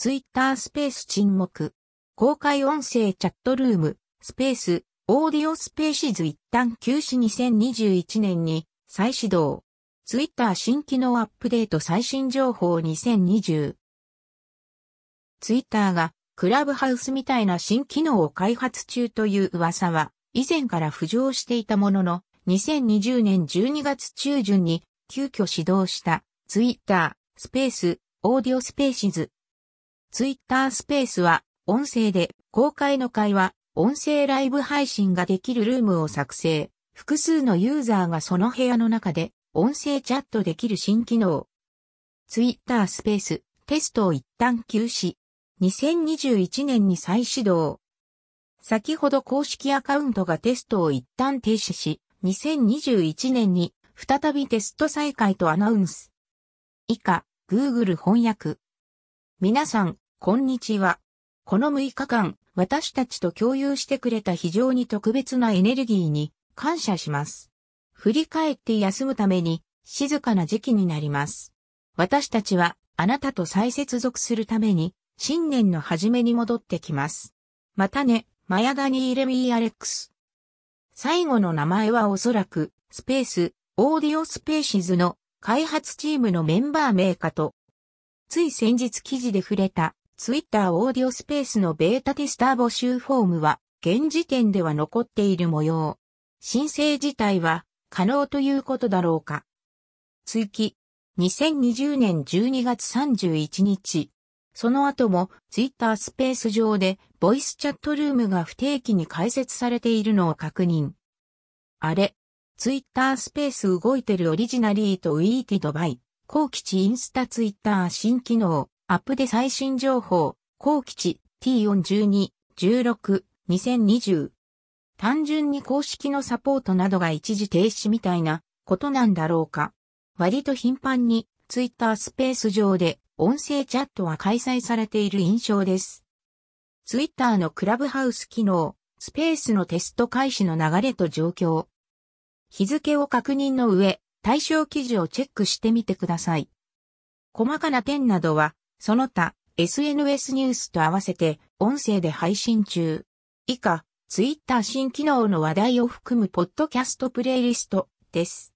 ツイッタースペース沈黙。公開音声チャットルーム、スペース、オーディオスペーシズ一旦休止2021年に再始動。ツイッター新機能アップデート最新情報2020。ツイッターがクラブハウスみたいな新機能を開発中という噂は以前から浮上していたものの2020年12月中旬に急遽始動したツイッタースペースオーディオスペーシズ。ツイッタースペースは音声で公開の会話、音声ライブ配信ができるルームを作成。複数のユーザーがその部屋の中で音声チャットできる新機能。ツイッタースペーステストを一旦休止。2021年に再始動。先ほど公式アカウントがテストを一旦停止し、2021年に再びテスト再開とアナウンス。以下、Google 翻訳。皆さん、こんにちは。この6日間、私たちと共有してくれた非常に特別なエネルギーに感謝します。振り返って休むために静かな時期になります。私たちはあなたと再接続するために新年の初めに戻ってきます。またね、マヤダニーレミーアレックス。最後の名前はおそらくスペース、オーディオスペーシズの開発チームのメンバー名かと。つい先日記事で触れたツイッターオーディオスペースのベータテスター募集フォームは、現時点では残っている模様。申請自体は可能ということだろうか。追記。2020年12月31日。その後もツイッタースペース上でボイスチャットルームが不定期に開設されているのを確認。あれ、ツイッタースペース動いてるオリジナリーとウィーティドバイ、後期インスタツイッター新機能、アップで最新情報、後期値 T412、16、2020。単純に公式のサポートなどが一時停止みたいなことなんだろうか。割と頻繁にツイッタースペース上で音声チャットは開催されている印象です。ツイッターのクラブハウス機能、スペースのテスト開始の流れと状況。日付を確認の上、対象記事をチェックしてみてください。細かな点などはその他、SNS ニュースと合わせて音声で配信中。以下、ツイッター新機能の話題を含むポッドキャストプレイリストです。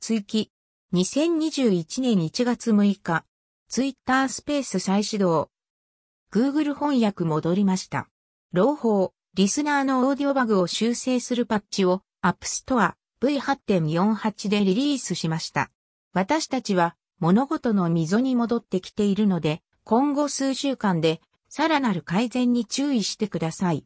追記。2021年1月6日、ツイッタースペース再始動。Google 翻訳戻りました。朗報、リスナーのオーディオバグを修正するパッチを App Store V8.48 でリリースしました。私たちは物事の溝に戻ってきているので、今後数週間でさらなる改善に注意してください。